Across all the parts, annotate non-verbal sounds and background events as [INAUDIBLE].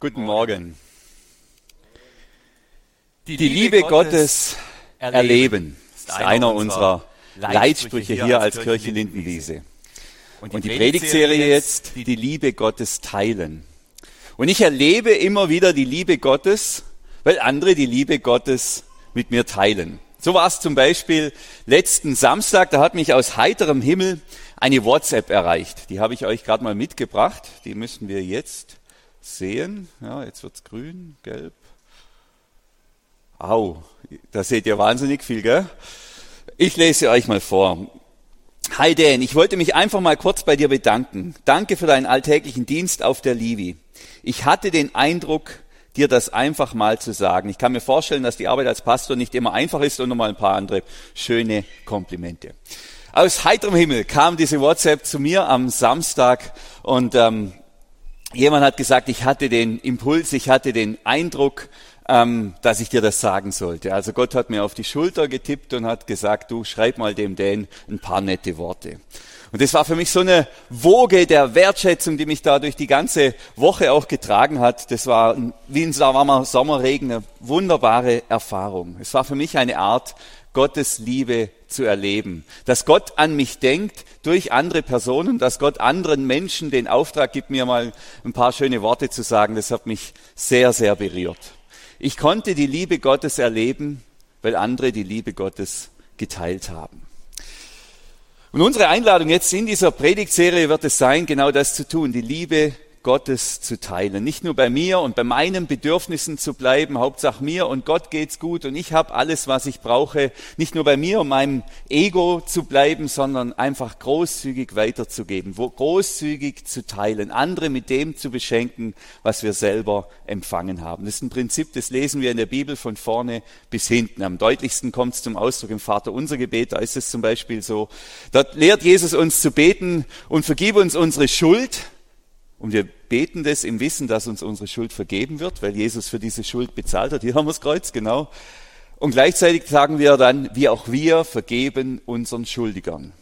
Guten Morgen. Die Liebe Gottes erleben ist einer unserer Leitsprüche hier als Kirche Lindenwiese. Und die Predigtserie jetzt, die Liebe Gottes teilen. Und ich erlebe immer wieder die Liebe Gottes, weil andere die Liebe Gottes mit mir teilen. So war es zum Beispiel letzten Samstag, da hat mich aus heiterem Himmel eine WhatsApp erreicht. Die habe ich euch gerade mal mitgebracht. Die müssen wir jetzt sehen. Ja, jetzt wird's grün, gelb. Au, da seht ihr wahnsinnig viel, gell? Ich lese euch mal vor. Hi Dan, ich wollte mich einfach mal kurz bei dir bedanken. Danke für deinen alltäglichen Dienst auf der Livi. Ich hatte den Eindruck, dir das einfach mal zu sagen. Ich kann mir vorstellen, dass die Arbeit als Pastor nicht immer einfach ist und nochmal ein paar andere schöne Komplimente. Aus heiterem Himmel kam diese WhatsApp zu mir am Samstag und ähm, jemand hat gesagt, ich hatte den Impuls, ich hatte den Eindruck, ähm, dass ich dir das sagen sollte. Also Gott hat mir auf die Schulter getippt und hat gesagt, du schreib mal dem Dan ein paar nette Worte. Und das war für mich so eine Woge der Wertschätzung, die mich da durch die ganze Woche auch getragen hat. Das war wie ein Sommerregen eine wunderbare Erfahrung. Es war für mich eine Art, Gottes Liebe zu erleben. Dass Gott an mich denkt durch andere Personen, dass Gott anderen Menschen den Auftrag gibt, mir mal ein paar schöne Worte zu sagen, das hat mich sehr, sehr berührt. Ich konnte die Liebe Gottes erleben, weil andere die Liebe Gottes geteilt haben. Und unsere Einladung jetzt in dieser Predigtserie wird es sein, genau das zu tun, die Liebe Gottes zu teilen. Nicht nur bei mir und bei meinen Bedürfnissen zu bleiben, Hauptsache mir und Gott geht's gut und ich habe alles, was ich brauche. Nicht nur bei mir und meinem Ego zu bleiben, sondern einfach großzügig weiterzugeben, großzügig zu teilen, andere mit dem zu beschenken, was wir selber empfangen haben. Das ist ein Prinzip, das lesen wir in der Bibel von vorne bis hinten. Am deutlichsten kommt es zum Ausdruck im Vater unser Gebet. Da ist es zum Beispiel so. Dort lehrt Jesus uns zu beten und vergib uns unsere Schuld und wir beten das im Wissen, dass uns unsere Schuld vergeben wird, weil Jesus für diese Schuld bezahlt hat. Hier haben wir das Kreuz, genau. Und gleichzeitig sagen wir dann, wie auch wir vergeben unseren Schuldigern.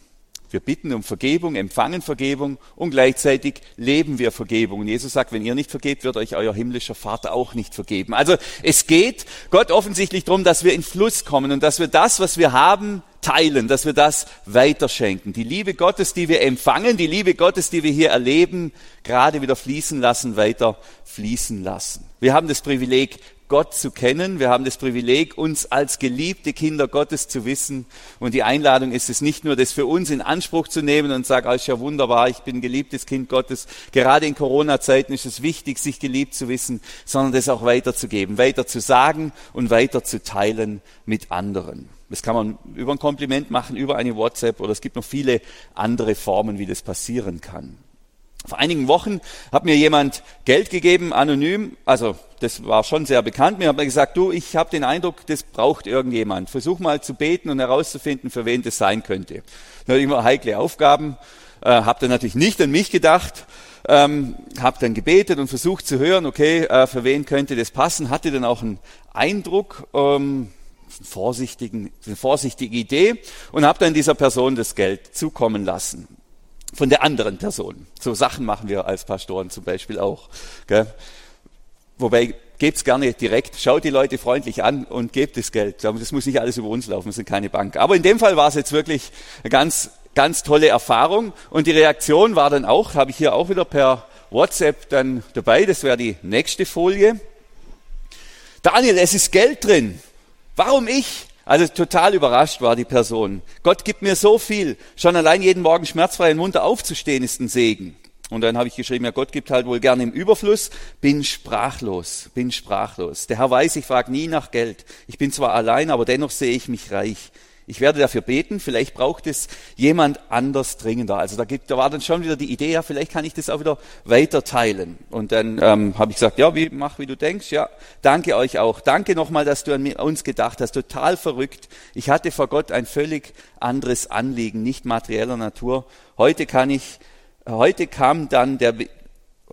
Wir bitten um Vergebung, empfangen Vergebung und gleichzeitig leben wir Vergebung. Und Jesus sagt, wenn ihr nicht vergebt, wird euch euer himmlischer Vater auch nicht vergeben. Also es geht Gott offensichtlich darum, dass wir in Fluss kommen und dass wir das, was wir haben, teilen, dass wir das weiterschenken. Die Liebe Gottes, die wir empfangen, die Liebe Gottes, die wir hier erleben, gerade wieder fließen lassen, weiter fließen lassen. Wir haben das Privileg, Gott zu kennen. Wir haben das Privileg, uns als geliebte Kinder Gottes zu wissen. Und die Einladung ist es nicht nur, das für uns in Anspruch zu nehmen und sagen, oh, ist ja wunderbar, ich bin geliebtes Kind Gottes. Gerade in Corona-Zeiten ist es wichtig, sich geliebt zu wissen, sondern das auch weiterzugeben, weiter zu sagen und weiter zu teilen mit anderen. Das kann man über ein Kompliment machen, über eine WhatsApp oder es gibt noch viele andere Formen, wie das passieren kann. Vor einigen Wochen hat mir jemand Geld gegeben, anonym, also das war schon sehr bekannt. Mir hat mir gesagt, du, ich habe den Eindruck, das braucht irgendjemand. Versuch mal zu beten und herauszufinden, für wen das sein könnte. Da hatte ich immer heikle Aufgaben, äh, habe dann natürlich nicht an mich gedacht, ähm, habe dann gebetet und versucht zu hören, okay, äh, für wen könnte das passen. Hatte dann auch einen Eindruck, ähm, vorsichtigen, eine vorsichtige Idee und habe dann dieser Person das Geld zukommen lassen von der anderen Person. So Sachen machen wir als Pastoren zum Beispiel auch. Gell? Wobei, gebt's gerne direkt, schaut die Leute freundlich an und gebt das Geld. Das muss nicht alles über uns laufen, wir sind keine Bank. Aber in dem Fall war es jetzt wirklich eine ganz, ganz tolle Erfahrung. Und die Reaktion war dann auch, habe ich hier auch wieder per WhatsApp dann dabei, das wäre die nächste Folie. Daniel, es ist Geld drin. Warum ich? Also total überrascht war die Person. Gott gibt mir so viel. Schon allein jeden Morgen schmerzfrei und munter aufzustehen ist ein Segen. Und dann habe ich geschrieben, ja, Gott gibt halt wohl gerne im Überfluss. Bin sprachlos, bin sprachlos. Der Herr weiß, ich frage nie nach Geld. Ich bin zwar allein, aber dennoch sehe ich mich reich. Ich werde dafür beten, vielleicht braucht es jemand anders dringender. Also da, gibt, da war dann schon wieder die Idee, ja, vielleicht kann ich das auch wieder weiter teilen. Und dann ähm, habe ich gesagt, ja, wie, mach wie du denkst. Ja, danke euch auch. Danke nochmal, dass du an uns gedacht hast. Total verrückt. Ich hatte vor Gott ein völlig anderes Anliegen, nicht materieller Natur. Heute kann ich, heute kam dann der,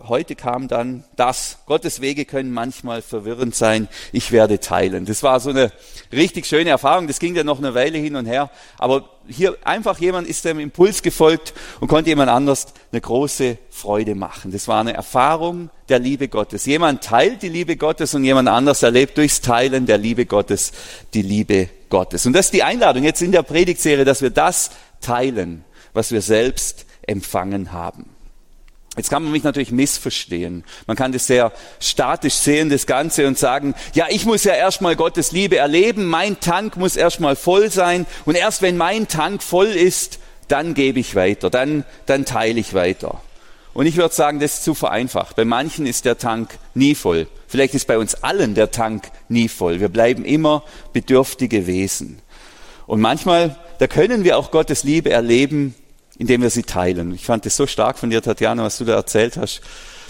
heute kam dann das. Gottes Wege können manchmal verwirrend sein. Ich werde teilen. Das war so eine richtig schöne Erfahrung. Das ging dann noch eine Weile hin und her. Aber hier einfach jemand ist dem Impuls gefolgt und konnte jemand anders eine große Freude machen. Das war eine Erfahrung der Liebe Gottes. Jemand teilt die Liebe Gottes und jemand anders erlebt durchs Teilen der Liebe Gottes die Liebe Gottes. Und das ist die Einladung jetzt in der Predigtserie, dass wir das teilen, was wir selbst empfangen haben. Jetzt kann man mich natürlich missverstehen. Man kann das sehr statisch sehen, das Ganze, und sagen, ja, ich muss ja erstmal Gottes Liebe erleben, mein Tank muss erstmal voll sein, und erst wenn mein Tank voll ist, dann gebe ich weiter, dann, dann teile ich weiter. Und ich würde sagen, das ist zu vereinfacht. Bei manchen ist der Tank nie voll. Vielleicht ist bei uns allen der Tank nie voll. Wir bleiben immer bedürftige Wesen. Und manchmal, da können wir auch Gottes Liebe erleben, indem wir sie teilen. Ich fand es so stark von dir, Tatjana, was du da erzählt hast.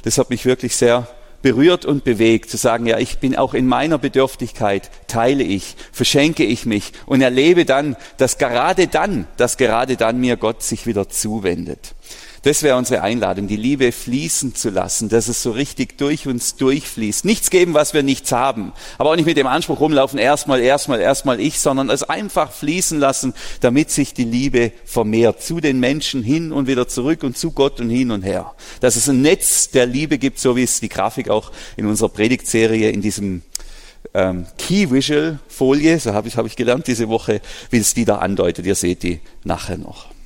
Das hat mich wirklich sehr berührt und bewegt, zu sagen, ja, ich bin auch in meiner Bedürftigkeit, teile ich, verschenke ich mich und erlebe dann, dass gerade dann, dass gerade dann mir Gott sich wieder zuwendet. Das wäre unsere Einladung, die Liebe fließen zu lassen, dass es so richtig durch uns durchfließt. Nichts geben, was wir nichts haben. Aber auch nicht mit dem Anspruch rumlaufen, erstmal, erstmal, erstmal ich, sondern es einfach fließen lassen, damit sich die Liebe vermehrt. Zu den Menschen hin und wieder zurück und zu Gott und hin und her. Dass es ein Netz der Liebe gibt, so wie es die Grafik auch in unserer Predigtserie in diesem ähm, Key Visual Folie, so habe ich, hab ich gelernt diese Woche, wie es die da andeutet. Ihr seht die nachher noch.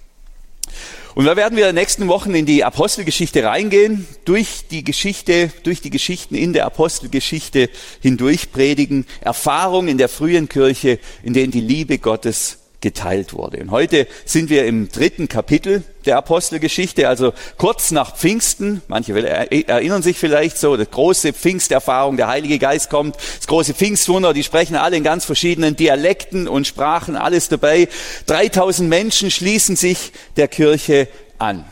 Und da werden wir in den nächsten Wochen in die Apostelgeschichte reingehen, durch die Geschichte, durch die Geschichten in der Apostelgeschichte hindurch predigen, Erfahrungen in der frühen Kirche, in denen die Liebe Gottes geteilt wurde. Und heute sind wir im dritten Kapitel der Apostelgeschichte, also kurz nach Pfingsten. Manche erinnern sich vielleicht so, die große Pfingsterfahrung, der Heilige Geist kommt, das große Pfingstwunder, die sprechen alle in ganz verschiedenen Dialekten und Sprachen, alles dabei. 3000 Menschen schließen sich der Kirche an.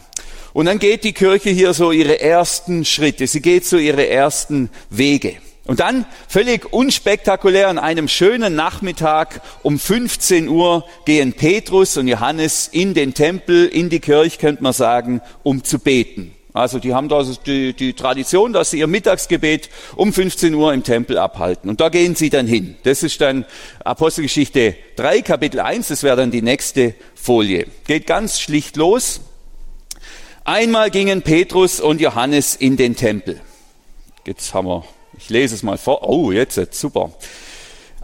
Und dann geht die Kirche hier so ihre ersten Schritte, sie geht so ihre ersten Wege. Und dann völlig unspektakulär an einem schönen Nachmittag um 15 Uhr gehen Petrus und Johannes in den Tempel, in die Kirche, könnte man sagen, um zu beten. Also die haben da die, die Tradition, dass sie ihr Mittagsgebet um 15 Uhr im Tempel abhalten. Und da gehen sie dann hin. Das ist dann Apostelgeschichte 3, Kapitel 1, das wäre dann die nächste Folie. Geht ganz schlicht los. Einmal gingen Petrus und Johannes in den Tempel. Jetzt haben wir ich lese es mal vor. Oh, jetzt, jetzt super.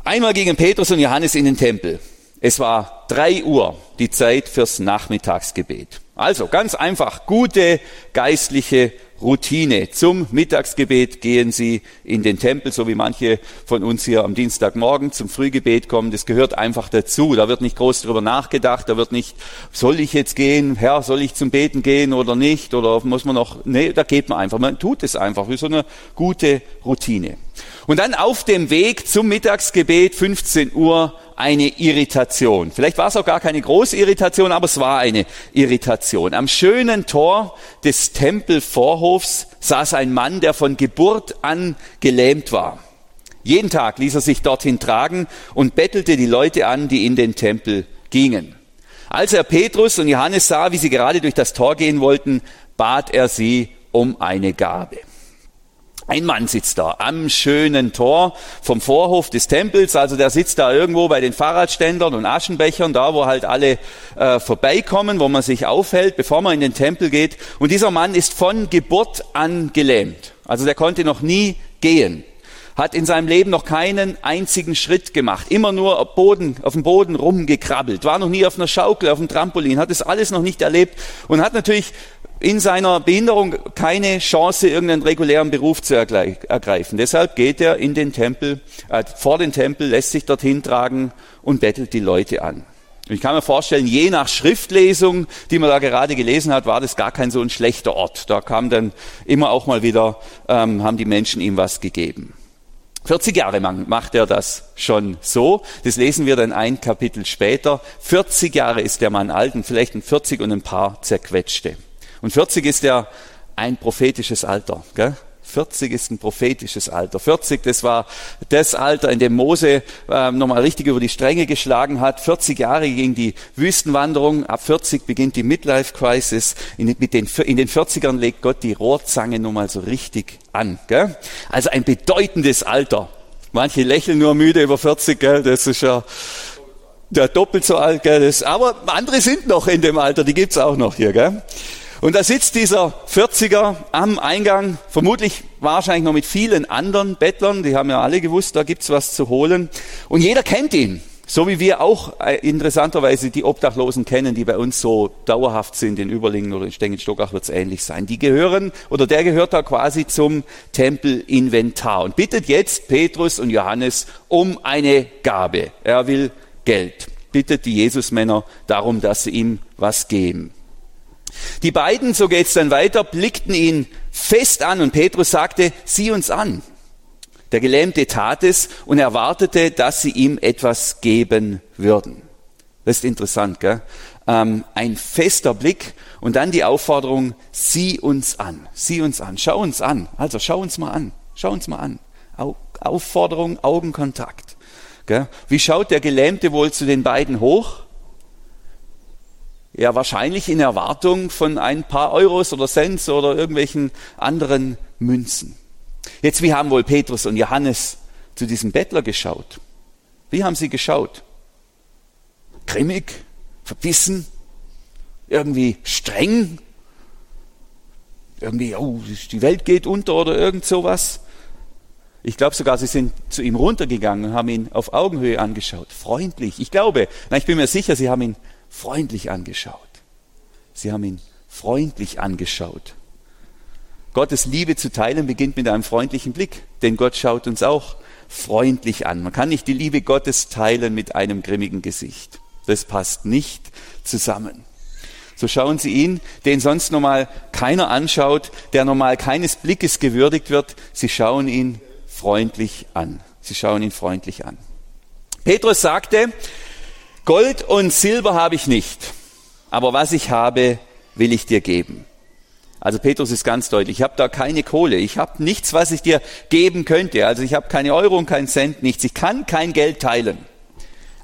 Einmal gingen Petrus und Johannes in den Tempel. Es war drei Uhr, die Zeit fürs Nachmittagsgebet. Also ganz einfach, gute geistliche Routine. Zum Mittagsgebet gehen Sie in den Tempel, so wie manche von uns hier am Dienstagmorgen zum Frühgebet kommen. Das gehört einfach dazu. Da wird nicht groß drüber nachgedacht. Da wird nicht, soll ich jetzt gehen? Herr, soll ich zum Beten gehen oder nicht? Oder muss man noch, nee, da geht man einfach. Man tut es einfach wie so eine gute Routine. Und dann auf dem Weg zum Mittagsgebet, 15 Uhr, eine Irritation. Vielleicht war es auch gar keine große Irritation, aber es war eine Irritation. Am schönen Tor des Tempelvorhofs saß ein Mann, der von Geburt an gelähmt war. Jeden Tag ließ er sich dorthin tragen und bettelte die Leute an, die in den Tempel gingen. Als er Petrus und Johannes sah, wie sie gerade durch das Tor gehen wollten, bat er sie um eine Gabe. Ein Mann sitzt da am schönen Tor vom Vorhof des Tempels, also der sitzt da irgendwo bei den Fahrradständern und Aschenbechern, da wo halt alle äh, vorbeikommen, wo man sich aufhält, bevor man in den Tempel geht. Und dieser Mann ist von Geburt an gelähmt. Also der konnte noch nie gehen, hat in seinem Leben noch keinen einzigen Schritt gemacht, immer nur auf, Boden, auf dem Boden rumgekrabbelt, war noch nie auf einer Schaukel, auf dem Trampolin, hat das alles noch nicht erlebt. Und hat natürlich in seiner Behinderung keine Chance, irgendeinen regulären Beruf zu ergreifen. Deshalb geht er in den Tempel, äh, vor den Tempel, lässt sich dorthin tragen und bettelt die Leute an. Und ich kann mir vorstellen, je nach Schriftlesung, die man da gerade gelesen hat, war das gar kein so ein schlechter Ort. Da kam dann immer auch mal wieder, ähm, haben die Menschen ihm was gegeben. 40 Jahre lang macht er das schon so. Das lesen wir dann ein Kapitel später. 40 Jahre ist der Mann alt und vielleicht ein 40 und ein paar zerquetschte. Und 40 ist ja ein prophetisches Alter. Gell? 40 ist ein prophetisches Alter. 40, das war das Alter, in dem Mose äh, nochmal richtig über die Stränge geschlagen hat. 40 Jahre ging die Wüstenwanderung. Ab 40 beginnt die Midlife Crisis. In, mit den, in den 40ern legt Gott die Rohrzange nochmal so richtig an. Gell? Also ein bedeutendes Alter. Manche lächeln nur müde über 40, gell? das ist ja der doppelt so alt. Gell? Das, aber andere sind noch in dem Alter, die gibt's auch noch hier. Gell? Und da sitzt dieser 40er am Eingang, vermutlich wahrscheinlich noch mit vielen anderen Bettlern, die haben ja alle gewusst, da gibt's was zu holen. Und jeder kennt ihn. So wie wir auch äh, interessanterweise die Obdachlosen kennen, die bei uns so dauerhaft sind, in Überlingen oder in Stengenstockach wird es ähnlich sein. Die gehören, oder der gehört da quasi zum Tempelinventar und bittet jetzt Petrus und Johannes um eine Gabe. Er will Geld. Bittet die Jesusmänner darum, dass sie ihm was geben. Die beiden, so geht's dann weiter, blickten ihn fest an und Petrus sagte, sieh uns an. Der Gelähmte tat es und erwartete, dass sie ihm etwas geben würden. Das ist interessant, gell? Ähm, ein fester Blick und dann die Aufforderung, sieh uns an, sieh uns an, schau uns an. Also schau uns mal an, schau uns mal an. Aufforderung, Augenkontakt. Gell? Wie schaut der Gelähmte wohl zu den beiden hoch? Ja, wahrscheinlich in Erwartung von ein paar Euros oder Cents oder irgendwelchen anderen Münzen. Jetzt, wie haben wohl Petrus und Johannes zu diesem Bettler geschaut? Wie haben sie geschaut? Grimmig, verbissen, irgendwie streng, irgendwie, oh, die Welt geht unter oder irgend sowas. Ich glaube sogar, sie sind zu ihm runtergegangen und haben ihn auf Augenhöhe angeschaut, freundlich. Ich glaube, na, ich bin mir sicher, sie haben ihn freundlich angeschaut. Sie haben ihn freundlich angeschaut. Gottes Liebe zu teilen beginnt mit einem freundlichen Blick, denn Gott schaut uns auch freundlich an. Man kann nicht die Liebe Gottes teilen mit einem grimmigen Gesicht. Das passt nicht zusammen. So schauen Sie ihn, den sonst normal keiner anschaut, der normal keines Blickes gewürdigt wird. Sie schauen ihn freundlich an. Sie schauen ihn freundlich an. Petrus sagte, Gold und Silber habe ich nicht, aber was ich habe, will ich dir geben. Also Petrus ist ganz deutlich, ich habe da keine Kohle, ich habe nichts, was ich dir geben könnte. Also ich habe keine Euro und keinen Cent, nichts. Ich kann kein Geld teilen.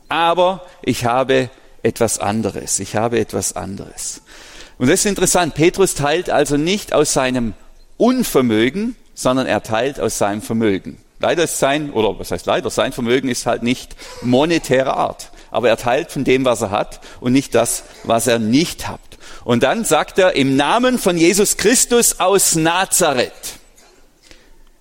Aber ich habe etwas anderes. Ich habe etwas anderes. Und das ist interessant. Petrus teilt also nicht aus seinem Unvermögen, sondern er teilt aus seinem Vermögen. Leider ist sein, oder was heißt leider, sein Vermögen ist halt nicht monetärer Art aber er teilt von dem, was er hat und nicht das, was er nicht hat. Und dann sagt er, im Namen von Jesus Christus aus Nazareth,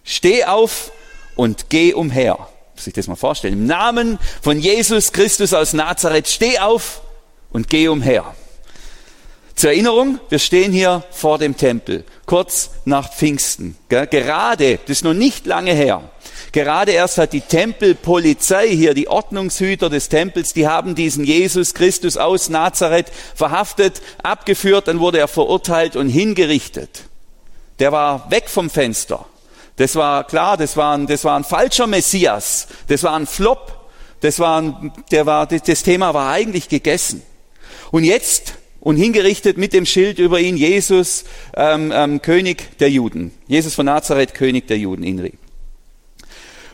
steh auf und geh umher. Muss ich das mal vorstellen. Im Namen von Jesus Christus aus Nazareth, steh auf und geh umher. Zur Erinnerung, wir stehen hier vor dem Tempel, kurz nach Pfingsten. Gerade, das ist noch nicht lange her, Gerade erst hat die Tempelpolizei hier, die Ordnungshüter des Tempels, die haben diesen Jesus Christus aus Nazareth verhaftet, abgeführt, dann wurde er verurteilt und hingerichtet. Der war weg vom Fenster. Das war klar, das war ein, das war ein falscher Messias. Das war ein Flop. Das war ein, der war, das Thema war eigentlich gegessen. Und jetzt und hingerichtet mit dem Schild über ihn Jesus, ähm, ähm, König der Juden. Jesus von Nazareth, König der Juden, Inri.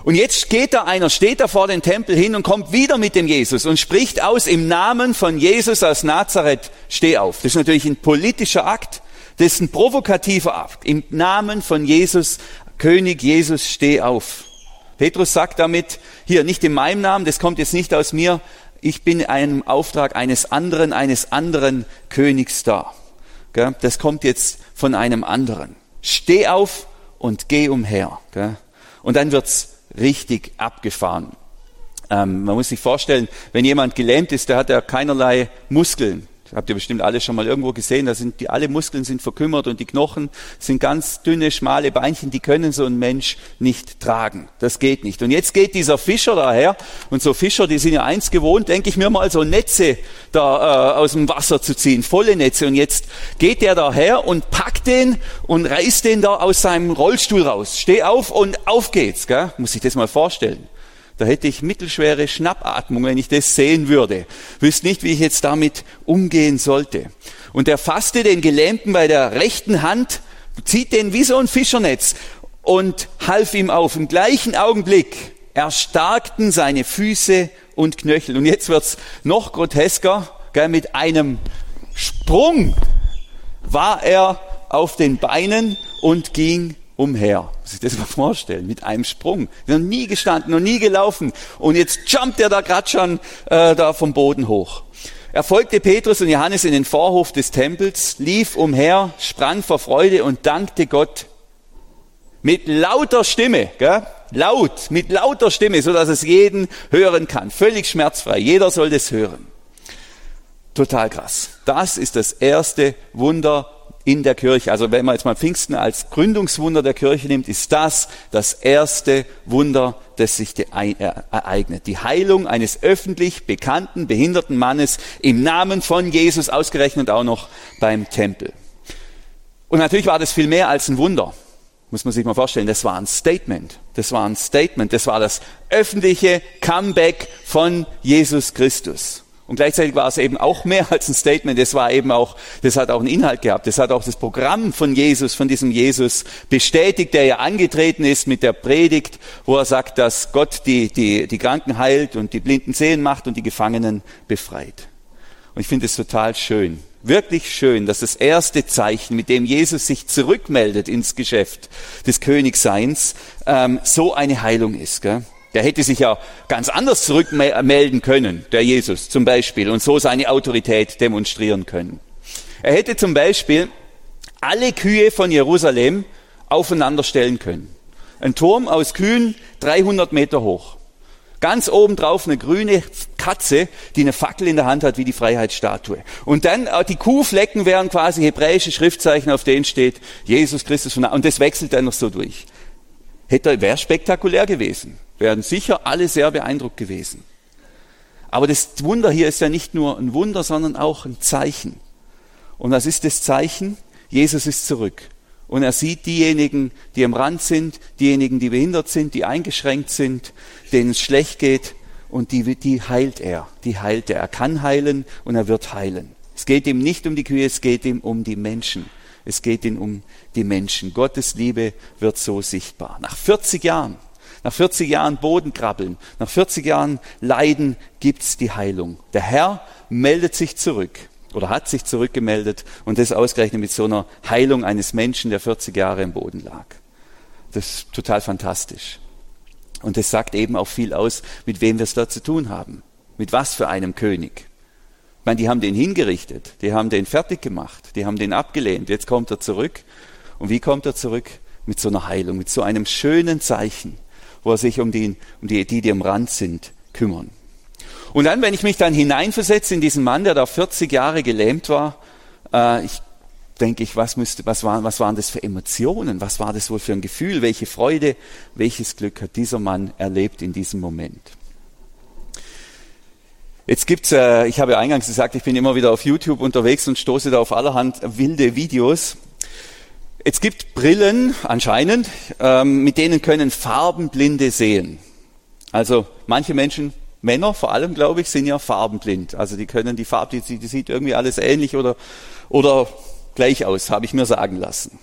Und jetzt geht da einer, steht da vor den Tempel hin und kommt wieder mit dem Jesus und spricht aus im Namen von Jesus aus Nazareth, steh auf. Das ist natürlich ein politischer Akt, das ist ein provokativer Akt. Im Namen von Jesus, König Jesus, steh auf. Petrus sagt damit, hier nicht in meinem Namen, das kommt jetzt nicht aus mir, ich bin einem Auftrag eines anderen, eines anderen Königs da. Das kommt jetzt von einem anderen. Steh auf und geh umher. Und dann wird's richtig abgefahren. Ähm, man muss sich vorstellen, wenn jemand gelähmt ist, der hat ja keinerlei Muskeln. Habt ihr bestimmt alle schon mal irgendwo gesehen. Da sind die, alle Muskeln sind verkümmert und die Knochen sind ganz dünne, schmale Beinchen. Die können so ein Mensch nicht tragen. Das geht nicht. Und jetzt geht dieser Fischer daher. Und so Fischer, die sind ja eins gewohnt, denke ich mir mal, so Netze da äh, aus dem Wasser zu ziehen, volle Netze. Und jetzt geht der daher und packt den und reißt den da aus seinem Rollstuhl raus. Steh auf und auf geht's. Gell? Muss ich das mal vorstellen. Da hätte ich mittelschwere Schnappatmung, wenn ich das sehen würde. Wüsste nicht, wie ich jetzt damit umgehen sollte. Und er fasste den Gelähmten bei der rechten Hand, zieht den wie so ein Fischernetz und half ihm auf. Im gleichen Augenblick erstarkten seine Füße und Knöchel. Und jetzt wird's noch grotesker. Gell, mit einem Sprung war er auf den Beinen und ging umher. Muss ich das mal vorstellen, mit einem Sprung. Noch nie gestanden, noch nie gelaufen. Und jetzt jumpt er da gerade schon äh, da vom Boden hoch. Er folgte Petrus und Johannes in den Vorhof des Tempels, lief umher, sprang vor Freude und dankte Gott mit lauter Stimme, gell? laut, mit lauter Stimme, so dass es jeden hören kann, völlig schmerzfrei. Jeder soll das hören. Total krass. Das ist das erste Wunder in der Kirche. Also wenn man jetzt mal Pfingsten als Gründungswunder der Kirche nimmt, ist das das erste Wunder, das sich ereignet. Die Heilung eines öffentlich bekannten, behinderten Mannes im Namen von Jesus, ausgerechnet auch noch beim Tempel. Und natürlich war das viel mehr als ein Wunder. Muss man sich mal vorstellen, das war ein Statement. Das war ein Statement. Das war das öffentliche Comeback von Jesus Christus. Und gleichzeitig war es eben auch mehr als ein Statement. Es war eben auch, das hat auch einen Inhalt gehabt. Das hat auch das Programm von Jesus, von diesem Jesus bestätigt, der ja angetreten ist mit der Predigt, wo er sagt, dass Gott die, die, die Kranken heilt und die Blinden sehen macht und die Gefangenen befreit. Und ich finde es total schön. Wirklich schön, dass das erste Zeichen, mit dem Jesus sich zurückmeldet ins Geschäft des Königseins, ähm, so eine Heilung ist. Gell? Der hätte sich ja ganz anders zurückmelden können, der Jesus zum Beispiel, und so seine Autorität demonstrieren können. Er hätte zum Beispiel alle Kühe von Jerusalem aufeinander stellen können. Ein Turm aus Kühen, 300 Meter hoch. Ganz oben drauf eine grüne Katze, die eine Fackel in der Hand hat wie die Freiheitsstatue. Und dann äh, die Kuhflecken wären quasi hebräische Schriftzeichen, auf denen steht Jesus Christus. Und das wechselt dann noch so durch. Hätte, wäre spektakulär gewesen wären sicher alle sehr beeindruckt gewesen. Aber das Wunder hier ist ja nicht nur ein Wunder, sondern auch ein Zeichen. Und was ist das Zeichen? Jesus ist zurück. Und er sieht diejenigen, die am Rand sind, diejenigen, die behindert sind, die eingeschränkt sind, denen es schlecht geht, und die, die heilt er. Die heilt er. Er kann heilen und er wird heilen. Es geht ihm nicht um die Kühe, es geht ihm um die Menschen. Es geht ihm um die Menschen. Gottes Liebe wird so sichtbar. Nach 40 Jahren nach 40 Jahren Bodenkrabbeln, nach 40 Jahren Leiden gibt's die Heilung. Der Herr meldet sich zurück oder hat sich zurückgemeldet und das ausgerechnet mit so einer Heilung eines Menschen, der 40 Jahre im Boden lag. Das ist total fantastisch. Und das sagt eben auch viel aus, mit wem wir es da zu tun haben. Mit was für einem König. Ich meine, die haben den hingerichtet, die haben den fertig gemacht, die haben den abgelehnt. Jetzt kommt er zurück. Und wie kommt er zurück? Mit so einer Heilung, mit so einem schönen Zeichen wo er sich um die, um die, die, die am Rand sind, kümmern. Und dann, wenn ich mich dann hineinversetze in diesen Mann, der da 40 Jahre gelähmt war, äh, ich denke ich, was, müsste, was, waren, was waren das für Emotionen? Was war das wohl für ein Gefühl? Welche Freude, welches Glück hat dieser Mann erlebt in diesem Moment? Jetzt gibt's, äh, ich habe eingangs gesagt, ich bin immer wieder auf YouTube unterwegs und stoße da auf allerhand wilde Videos. Es gibt Brillen anscheinend, ähm, mit denen können Farbenblinde sehen. Also manche Menschen, Männer vor allem, glaube ich, sind ja farbenblind. Also die können die Farbe, die, die sieht irgendwie alles ähnlich oder, oder gleich aus, habe ich mir sagen lassen.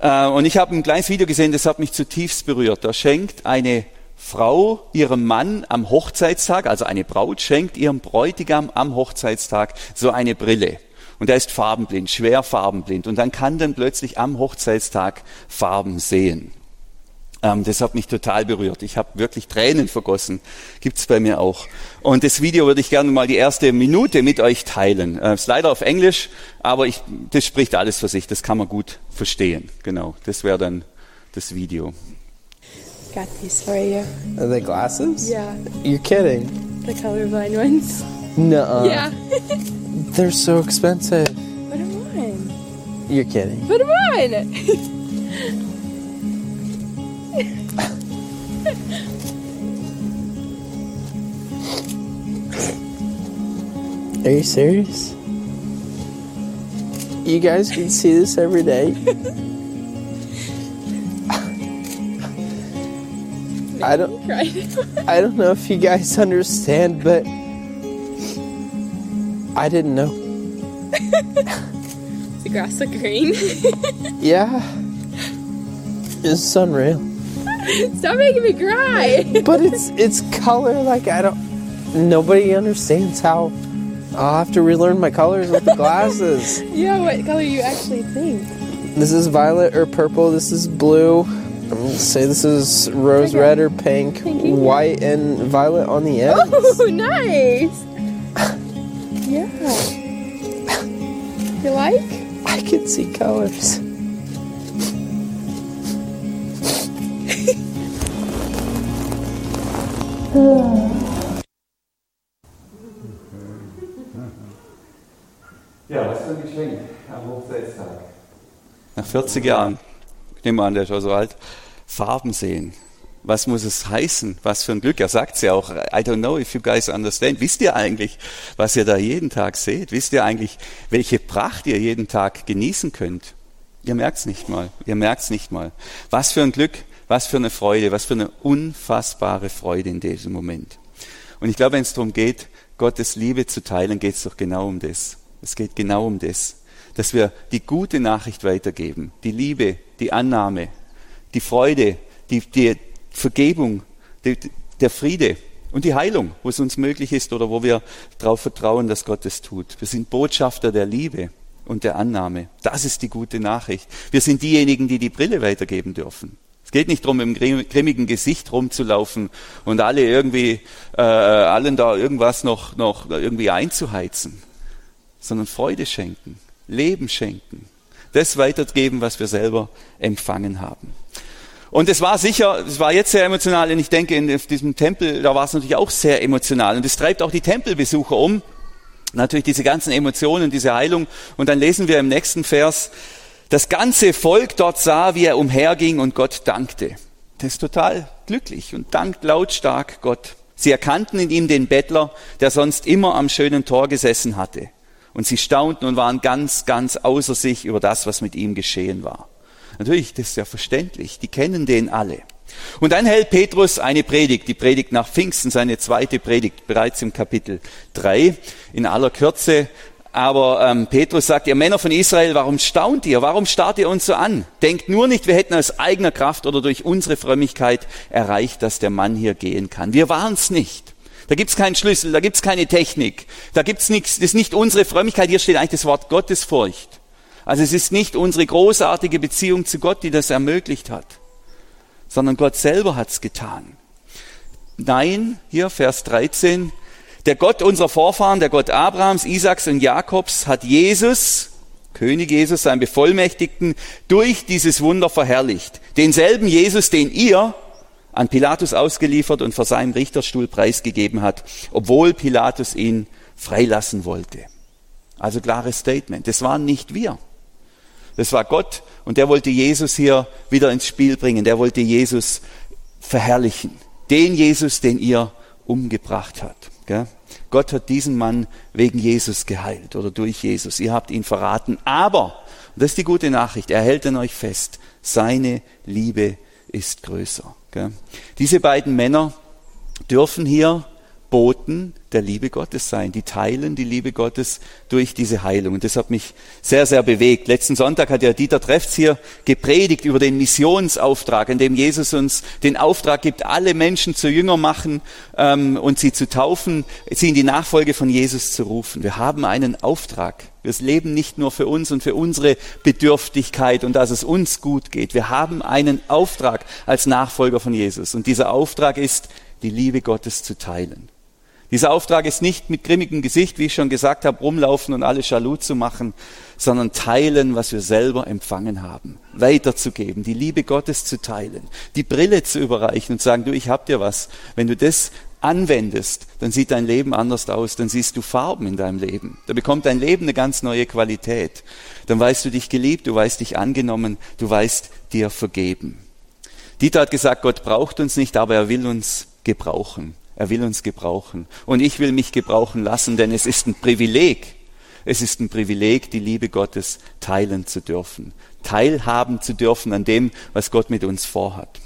Äh, und ich habe ein kleines Video gesehen, das hat mich zutiefst berührt. Da schenkt eine Frau ihrem Mann am Hochzeitstag, also eine Braut schenkt ihrem Bräutigam am Hochzeitstag so eine Brille. Und er ist farbenblind, schwer farbenblind. Und dann kann dann plötzlich am Hochzeitstag Farben sehen. Ähm, das hat mich total berührt. Ich habe wirklich Tränen vergossen. Gibt's bei mir auch. Und das Video würde ich gerne mal die erste Minute mit euch teilen. Äh, ist leider auf Englisch, aber ich, das spricht alles für sich. Das kann man gut verstehen. Genau, das wäre dann das Video. Got these for you. Are they glasses? Yeah, You're kidding. the colorblind ones. No. Uh, yeah. [LAUGHS] They're so expensive. Put them on. You're kidding. Put them on. Are you serious? You guys can see this every day. [LAUGHS] I don't. [LAUGHS] I don't know if you guys understand, but I didn't know. [LAUGHS] the grass look green. [LAUGHS] Yeah. It's unreal. Stop making me cry. But it's it's color like I don't. Nobody understands how. I'll have to relearn my colors with the glasses. [LAUGHS] yeah, what color you actually think? this is violet or purple. This is blue. I'm gonna say this is rose Okay. red or pink. Pinky. White and violet on the ends. Oh, nice. Yeah. You like? I can see colors. [LAUGHS] Ja, was für ein Geschenk am Hochzeitstag. Nach 40 Jahren, ich nehme an, der ist schon so alt, Farben sehen. Was muss es heißen? Was für ein Glück. Er sagt es ja auch. I don't know if you guys understand. Wisst ihr eigentlich, was ihr da jeden Tag seht? Wisst ihr eigentlich, welche Pracht ihr jeden Tag genießen könnt? Ihr merkt's nicht mal. Ihr merkt's nicht mal. Was für ein Glück, was für eine Freude, was für eine unfassbare Freude in diesem Moment. Und ich glaube, wenn es darum geht, Gottes Liebe zu teilen, geht es doch genau um das. Es geht genau um das, dass wir die gute Nachricht weitergeben, die Liebe, die Annahme, die Freude, die, die Vergebung, die, der Friede und die Heilung, wo es uns möglich ist oder wo wir darauf vertrauen, dass Gott es tut. Wir sind Botschafter der Liebe und der Annahme. Das ist die gute Nachricht. Wir sind diejenigen, die die Brille weitergeben dürfen. Es geht nicht darum, im grimm- grimmigen Gesicht rumzulaufen und alle irgendwie, äh, allen da irgendwas noch, noch irgendwie einzuheizen, sondern Freude schenken, Leben schenken, das weitergeben, was wir selber empfangen haben. Und es war sicher, es war jetzt sehr emotional, und ich denke, in diesem Tempel, da war es natürlich auch sehr emotional. Und es treibt auch die Tempelbesucher um. Natürlich diese ganzen Emotionen, diese Heilung. Und dann lesen wir im nächsten Vers, das ganze Volk dort sah, wie er umherging und Gott dankte. Das ist total glücklich und dankt lautstark Gott. Sie erkannten in ihm den Bettler, der sonst immer am schönen Tor gesessen hatte. Und sie staunten und waren ganz, ganz außer sich über das, was mit ihm geschehen war. Natürlich, das ist ja verständlich. Die kennen den alle. Und dann hält Petrus eine Predigt, die Predigt nach Pfingsten, seine zweite Predigt, bereits im Kapitel 3, in aller Kürze. Aber ähm, Petrus sagt, ihr Männer von Israel, warum staunt ihr? Warum starrt ihr uns so an? Denkt nur nicht, wir hätten aus eigener Kraft oder durch unsere Frömmigkeit erreicht, dass der Mann hier gehen kann. Wir waren's nicht. Da gibt's keinen Schlüssel, da gibt's keine Technik, da gibt's nichts. Das ist nicht unsere Frömmigkeit. Hier steht eigentlich das Wort Gottesfurcht. Also es ist nicht unsere großartige Beziehung zu Gott, die das ermöglicht hat, sondern Gott selber hat's getan. Nein, hier Vers 13, der Gott unserer Vorfahren, der Gott Abrahams, Isaaks und Jakobs hat Jesus, König Jesus, seinen Bevollmächtigten, durch dieses Wunder verherrlicht. Denselben Jesus, den ihr an Pilatus ausgeliefert und vor seinem Richterstuhl preisgegeben hat, obwohl Pilatus ihn freilassen wollte. Also klares Statement. Das waren nicht wir. Das war Gott und der wollte Jesus hier wieder ins Spiel bringen. Der wollte Jesus verherrlichen. Den Jesus, den ihr umgebracht habt. Gott hat diesen Mann wegen Jesus geheilt oder durch Jesus. Ihr habt ihn verraten. Aber, und das ist die gute Nachricht, er hält an euch fest, seine Liebe ist größer. Diese beiden Männer dürfen hier Boten der Liebe Gottes sein. Die teilen die Liebe Gottes durch diese Heilung. Und das hat mich sehr, sehr bewegt. Letzten Sonntag hat ja Dieter Treffs hier gepredigt über den Missionsauftrag, in dem Jesus uns den Auftrag gibt, alle Menschen zu Jünger machen ähm, und sie zu taufen, sie in die Nachfolge von Jesus zu rufen. Wir haben einen Auftrag. Wir leben nicht nur für uns und für unsere Bedürftigkeit und dass es uns gut geht. Wir haben einen Auftrag als Nachfolger von Jesus. Und dieser Auftrag ist, die Liebe Gottes zu teilen. Dieser Auftrag ist nicht mit grimmigem Gesicht, wie ich schon gesagt habe, rumlaufen und alle jaloux zu machen, sondern teilen, was wir selber empfangen haben, weiterzugeben, die Liebe Gottes zu teilen, die Brille zu überreichen und sagen, du, ich hab dir was. Wenn du das anwendest, dann sieht dein Leben anders aus, dann siehst du Farben in deinem Leben. Da bekommt dein Leben eine ganz neue Qualität. Dann weißt du dich geliebt, du weißt dich angenommen, du weißt dir vergeben. Dieter hat gesagt, Gott braucht uns nicht, aber er will uns gebrauchen. Er will uns gebrauchen. Und ich will mich gebrauchen lassen, denn es ist ein Privileg. Es ist ein Privileg, die Liebe Gottes teilen zu dürfen. Teilhaben zu dürfen an dem, was Gott mit uns vorhat.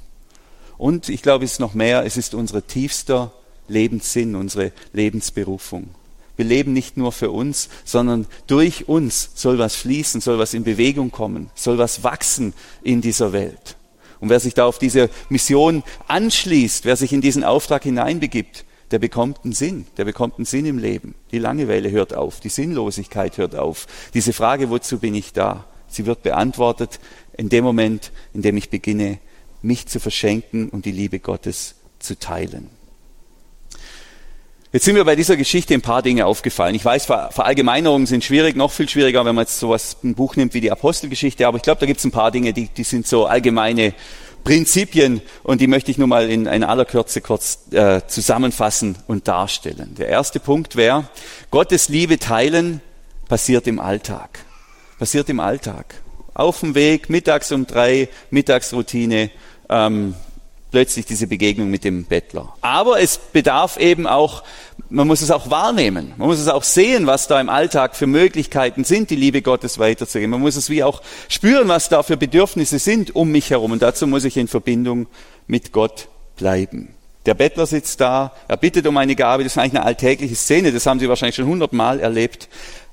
Und ich glaube, es ist noch mehr, es ist unser tiefster Lebenssinn, unsere Lebensberufung. Wir leben nicht nur für uns, sondern durch uns soll was fließen, soll was in Bewegung kommen, soll was wachsen in dieser Welt. Und wer sich da auf diese Mission anschließt, wer sich in diesen Auftrag hineinbegibt, der bekommt einen Sinn, der bekommt einen Sinn im Leben. Die Langeweile hört auf, die Sinnlosigkeit hört auf. Diese Frage, wozu bin ich da? Sie wird beantwortet in dem Moment, in dem ich beginne, mich zu verschenken und die Liebe Gottes zu teilen. Jetzt sind mir bei dieser Geschichte ein paar Dinge aufgefallen. Ich weiß, Verallgemeinerungen sind schwierig, noch viel schwieriger, wenn man jetzt sowas ein Buch nimmt wie die Apostelgeschichte, aber ich glaube, da gibt es ein paar Dinge, die, die sind so allgemeine Prinzipien und die möchte ich nur mal in, in aller Kürze kurz äh, zusammenfassen und darstellen. Der erste Punkt wäre, Gottes Liebe teilen passiert im Alltag. Passiert im Alltag. Auf dem Weg, mittags um drei, Mittagsroutine, ähm, plötzlich diese Begegnung mit dem Bettler. Aber es bedarf eben auch, man muss es auch wahrnehmen. Man muss es auch sehen, was da im Alltag für Möglichkeiten sind, die Liebe Gottes weiterzugeben. Man muss es wie auch spüren, was da für Bedürfnisse sind um mich herum. Und dazu muss ich in Verbindung mit Gott bleiben. Der Bettler sitzt da, er bittet um eine Gabe. Das ist eigentlich eine alltägliche Szene. Das haben Sie wahrscheinlich schon hundertmal erlebt.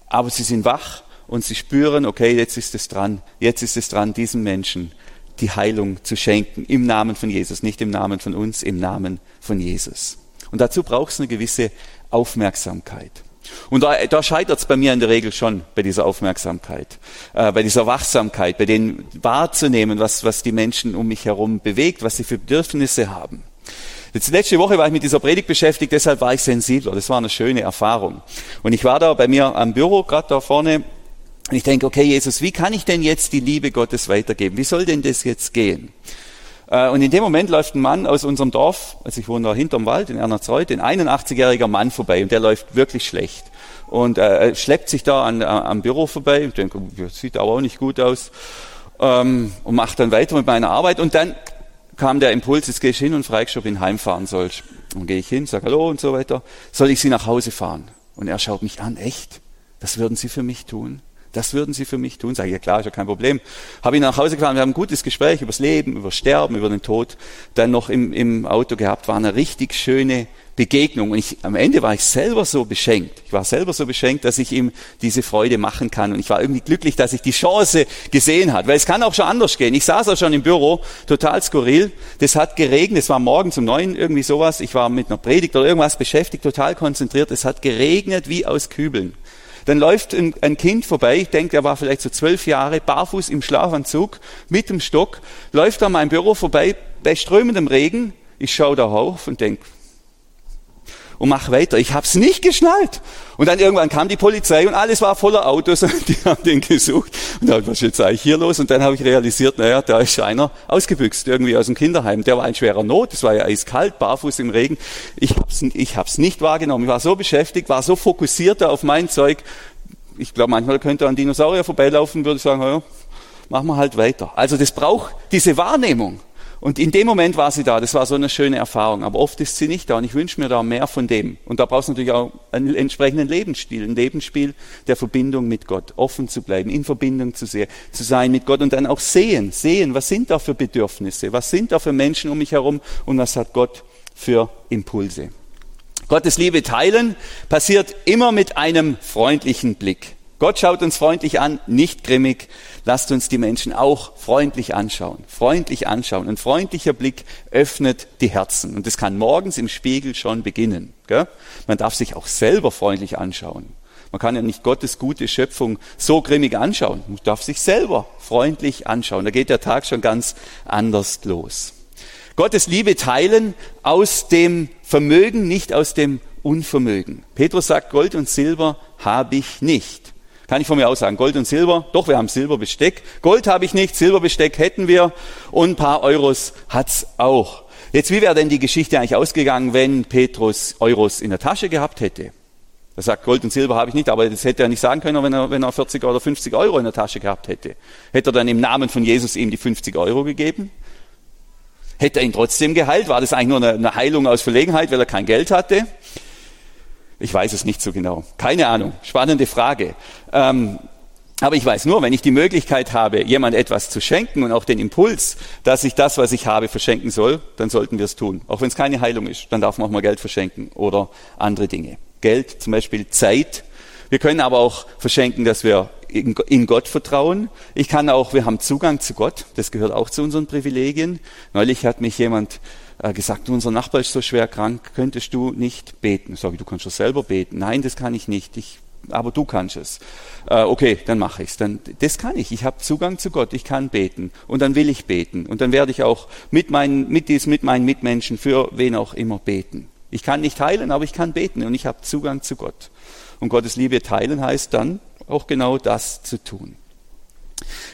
Aber Sie sind wach und Sie spüren, okay, jetzt ist es dran. Jetzt ist es dran, diesem Menschen die Heilung zu schenken im Namen von Jesus, nicht im Namen von uns, im Namen von Jesus. Und dazu braucht es eine gewisse Aufmerksamkeit. Und da, da scheitert es bei mir in der Regel schon bei dieser Aufmerksamkeit, äh, bei dieser Wachsamkeit, bei denen wahrzunehmen, was, was die Menschen um mich herum bewegt, was sie für Bedürfnisse haben. Jetzt, letzte Woche war ich mit dieser Predigt beschäftigt, deshalb war ich sensibler. Das war eine schöne Erfahrung. Und ich war da bei mir am Büro, gerade da vorne, und ich denke, okay, Jesus, wie kann ich denn jetzt die Liebe Gottes weitergeben? Wie soll denn das jetzt gehen? Äh, und in dem Moment läuft ein Mann aus unserem Dorf, also ich wohne da hinterm Wald in Ernerzreuth, ein 81-jähriger Mann vorbei und der läuft wirklich schlecht. Und äh, schleppt sich da an, am Büro vorbei. Ich denke, sieht aber auch nicht gut aus. Ähm, und macht dann weiter mit meiner Arbeit. Und dann kam der Impuls, jetzt gehe ich hin und frage, ob ich ihn heimfahren soll. Und gehe ich hin, sage Hallo und so weiter. Soll ich Sie nach Hause fahren? Und er schaut mich an, echt? Das würden Sie für mich tun? Das würden Sie für mich tun? Sage ich, ja klar, ist ja kein Problem. Habe ihn nach Hause gefahren, wir haben ein gutes Gespräch über das Leben, über das Sterben, über den Tod. Dann noch im, im Auto gehabt, war eine richtig schöne Begegnung. Und ich, am Ende war ich selber so beschenkt. Ich war selber so beschenkt, dass ich ihm diese Freude machen kann. Und ich war irgendwie glücklich, dass ich die Chance gesehen hat. Weil es kann auch schon anders gehen. Ich saß auch schon im Büro, total skurril. Das hat geregnet. Es war morgens um neun irgendwie sowas. Ich war mit einer Predigt oder irgendwas beschäftigt, total konzentriert. Es hat geregnet wie aus Kübeln. Dann läuft ein, ein Kind vorbei, ich denke, er war vielleicht so zwölf Jahre, barfuß im Schlafanzug, mit dem Stock, läuft an meinem Büro vorbei, bei strömendem Regen. Ich schaue da auf und denke, und mach weiter. Ich hab's nicht geschnallt. Und dann irgendwann kam die Polizei und alles war voller Autos [LAUGHS] und die haben den gesucht. Und dann, was ist jetzt eigentlich hier los? Und dann habe ich realisiert, naja, da ist einer ausgebüxt, irgendwie aus dem Kinderheim. Der war in schwerer Not, es war ja eiskalt, barfuß im Regen. Ich hab's, ich hab's nicht wahrgenommen. Ich war so beschäftigt, war so fokussiert auf mein Zeug. Ich glaube, manchmal könnte ein Dinosaurier vorbeilaufen, würde ich sagen, ja, machen wir halt weiter. Also das braucht diese Wahrnehmung. Und in dem Moment war sie da. Das war so eine schöne Erfahrung. Aber oft ist sie nicht da. Und ich wünsche mir da mehr von dem. Und da brauchst du natürlich auch einen entsprechenden Lebensstil, ein Lebensspiel der Verbindung mit Gott, offen zu bleiben, in Verbindung zu, sehr, zu sein mit Gott und dann auch sehen, sehen, was sind da für Bedürfnisse, was sind da für Menschen um mich herum und was hat Gott für Impulse. Gottes Liebe teilen passiert immer mit einem freundlichen Blick. Gott schaut uns freundlich an, nicht grimmig. Lasst uns die Menschen auch freundlich anschauen. Freundlich anschauen. Ein freundlicher Blick öffnet die Herzen. Und das kann morgens im Spiegel schon beginnen. Gell? Man darf sich auch selber freundlich anschauen. Man kann ja nicht Gottes gute Schöpfung so grimmig anschauen. Man darf sich selber freundlich anschauen. Da geht der Tag schon ganz anders los. Gottes Liebe teilen aus dem Vermögen, nicht aus dem Unvermögen. Petrus sagt, Gold und Silber habe ich nicht. Kann ich von mir aus sagen, Gold und Silber, doch, wir haben Silberbesteck. Gold habe ich nicht, Silberbesteck hätten wir und ein paar Euros hat's auch. Jetzt, wie wäre denn die Geschichte eigentlich ausgegangen, wenn Petrus Euros in der Tasche gehabt hätte? Er sagt, Gold und Silber habe ich nicht, aber das hätte er nicht sagen können, wenn er, wenn er 40 oder 50 Euro in der Tasche gehabt hätte. Hätte er dann im Namen von Jesus ihm die 50 Euro gegeben? Hätte er ihn trotzdem geheilt? War das eigentlich nur eine, eine Heilung aus Verlegenheit, weil er kein Geld hatte? Ich weiß es nicht so genau. Keine Ahnung. Spannende Frage. Ähm, aber ich weiß nur, wenn ich die Möglichkeit habe, jemand etwas zu schenken und auch den Impuls, dass ich das, was ich habe, verschenken soll, dann sollten wir es tun. Auch wenn es keine Heilung ist, dann darf man auch mal Geld verschenken oder andere Dinge. Geld, zum Beispiel Zeit. Wir können aber auch verschenken, dass wir in, in Gott vertrauen. Ich kann auch, wir haben Zugang zu Gott. Das gehört auch zu unseren Privilegien. Neulich hat mich jemand äh, gesagt, unser Nachbar ist so schwer krank, könntest du nicht beten? Sag ich, du kannst doch selber beten. Nein, das kann ich nicht. Ich, aber du kannst es. Äh, okay, dann mache ich's. Dann, das kann ich. Ich habe Zugang zu Gott. Ich kann beten. Und dann will ich beten. Und dann werde ich auch mit meinen, mit, dies, mit meinen Mitmenschen für wen auch immer beten. Ich kann nicht heilen, aber ich kann beten und ich habe Zugang zu Gott. Und Gottes Liebe teilen heißt dann auch genau das zu tun.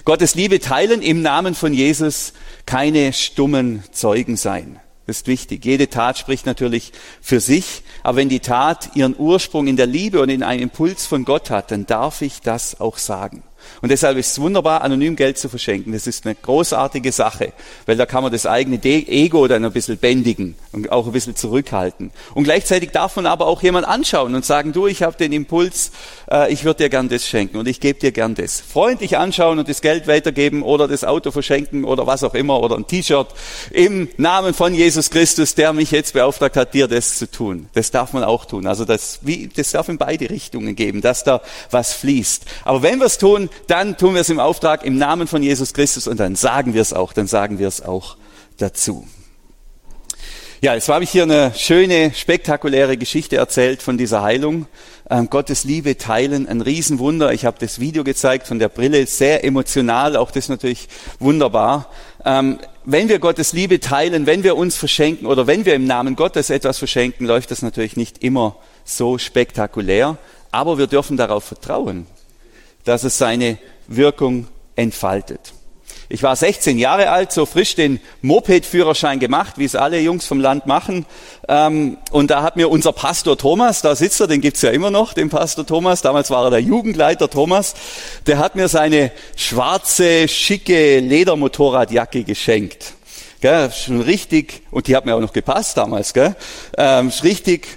Gottes Liebe teilen im Namen von Jesus keine stummen Zeugen sein. Ist wichtig. Jede Tat spricht natürlich für sich, aber wenn die Tat ihren Ursprung in der Liebe und in einem Impuls von Gott hat, dann darf ich das auch sagen. Und deshalb ist es wunderbar, anonym Geld zu verschenken. Das ist eine großartige Sache, weil da kann man das eigene Ego dann ein bisschen bändigen und auch ein bisschen zurückhalten. Und gleichzeitig darf man aber auch jemand anschauen und sagen, du, ich habe den Impuls, äh, ich würde dir gern das schenken und ich gebe dir gern das. Freundlich anschauen und das Geld weitergeben oder das Auto verschenken oder was auch immer oder ein T-Shirt im Namen von Jesus Christus, der mich jetzt beauftragt hat, dir das zu tun. Das darf man auch tun. Also das, wie, das darf in beide Richtungen geben, dass da was fließt. Aber wenn wir es tun, dann tun wir es im Auftrag im Namen von Jesus Christus und dann sagen wir es auch, dann sagen wir es auch dazu. Ja, jetzt habe ich hier eine schöne, spektakuläre Geschichte erzählt von dieser Heilung. Ähm, Gottes Liebe teilen, ein Riesenwunder. Ich habe das Video gezeigt von der Brille, sehr emotional, auch das natürlich wunderbar. Ähm, wenn wir Gottes Liebe teilen, wenn wir uns verschenken oder wenn wir im Namen Gottes etwas verschenken, läuft das natürlich nicht immer so spektakulär, aber wir dürfen darauf vertrauen, dass es seine Wirkung entfaltet. Ich war 16 Jahre alt, so frisch den Moped-Führerschein gemacht, wie es alle Jungs vom Land machen. Ähm, und da hat mir unser Pastor Thomas, da sitzt er, den gibt's ja immer noch, den Pastor Thomas, damals war er der Jugendleiter Thomas, der hat mir seine schwarze, schicke Ledermotorradjacke geschenkt. Gell, schon richtig, und die hat mir auch noch gepasst damals, gell? Ähm, richtig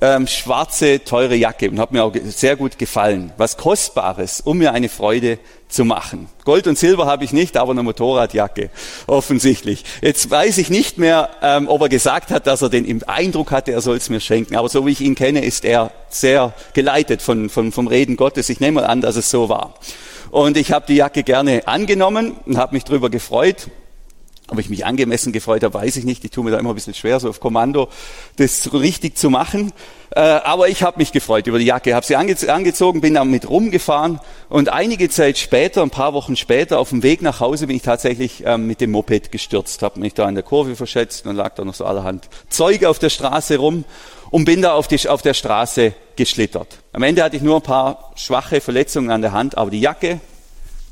ähm, schwarze, teure Jacke und hat mir auch sehr gut gefallen. Was Kostbares, um mir eine Freude zu machen. Gold und Silber habe ich nicht, aber eine Motorradjacke, offensichtlich. Jetzt weiß ich nicht mehr, ähm, ob er gesagt hat, dass er den Eindruck hatte, er soll es mir schenken. Aber so wie ich ihn kenne, ist er sehr geleitet von, von, vom Reden Gottes. Ich nehme mal an, dass es so war. Und ich habe die Jacke gerne angenommen und habe mich darüber gefreut. Ob ich mich angemessen gefreut habe, weiß ich nicht. Ich tue mir da immer ein bisschen schwer, so auf Kommando das richtig zu machen. Äh, aber ich habe mich gefreut über die Jacke, habe sie ange angezogen, bin damit rumgefahren und einige Zeit später, ein paar Wochen später, auf dem Weg nach Hause bin ich tatsächlich ähm, mit dem Moped gestürzt, habe mich da in der Kurve verschätzt und lag da noch so allerhand Zeug auf der Straße rum und bin da auf, die, auf der Straße geschlittert. Am Ende hatte ich nur ein paar schwache Verletzungen an der Hand, aber die Jacke,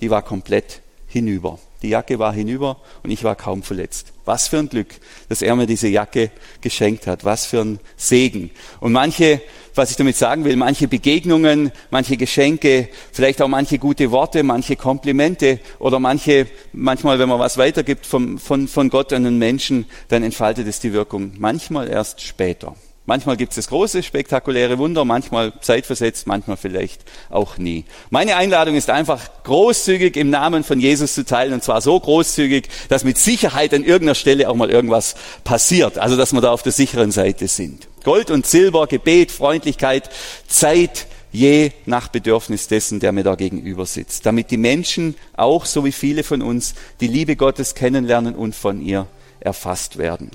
die war komplett hinüber. Die Jacke war hinüber und ich war kaum verletzt. Was für ein Glück, dass er mir diese Jacke geschenkt hat. Was für ein Segen. Und manche, was ich damit sagen will, manche Begegnungen, manche Geschenke, vielleicht auch manche gute Worte, manche Komplimente oder manche, manchmal, wenn man was weitergibt von, von, von Gott an einen Menschen, dann entfaltet es die Wirkung. Manchmal erst später. Manchmal gibt es große, spektakuläre Wunder, manchmal zeitversetzt, manchmal vielleicht auch nie. Meine Einladung ist einfach großzügig im Namen von Jesus zu teilen und zwar so großzügig, dass mit Sicherheit an irgendeiner Stelle auch mal irgendwas passiert. Also dass wir da auf der sicheren Seite sind. Gold und Silber, Gebet, Freundlichkeit, Zeit, je nach Bedürfnis dessen, der mir da gegenüber sitzt. Damit die Menschen auch, so wie viele von uns, die Liebe Gottes kennenlernen und von ihr erfasst werden.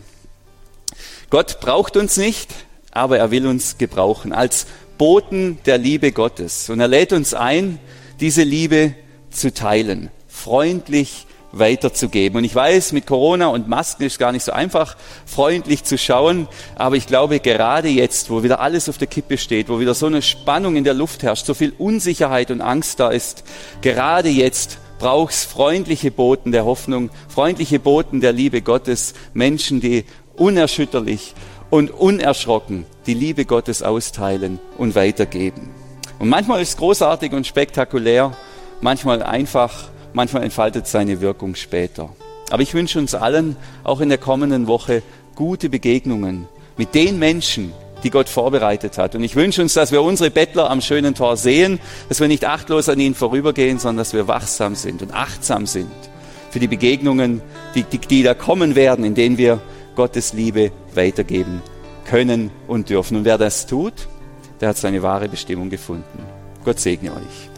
Gott braucht uns nicht, aber er will uns gebrauchen als Boten der Liebe Gottes. Und er lädt uns ein, diese Liebe zu teilen, freundlich weiterzugeben. Und ich weiß, mit Corona und Masken ist gar nicht so einfach, freundlich zu schauen. Aber ich glaube, gerade jetzt, wo wieder alles auf der Kippe steht, wo wieder so eine Spannung in der Luft herrscht, so viel Unsicherheit und Angst da ist, gerade jetzt braucht es freundliche Boten der Hoffnung, freundliche Boten der Liebe Gottes, Menschen, die unerschütterlich und unerschrocken die Liebe Gottes austeilen und weitergeben. Und manchmal ist es großartig und spektakulär, manchmal einfach, manchmal entfaltet seine Wirkung später. Aber ich wünsche uns allen auch in der kommenden Woche gute Begegnungen mit den Menschen, die Gott vorbereitet hat. Und ich wünsche uns, dass wir unsere Bettler am schönen Tor sehen, dass wir nicht achtlos an ihnen vorübergehen, sondern dass wir wachsam sind und achtsam sind für die Begegnungen, die, die, die da kommen werden, in denen wir Gottes Liebe weitergeben können und dürfen. Und wer das tut, der hat seine wahre Bestimmung gefunden. Gott segne euch.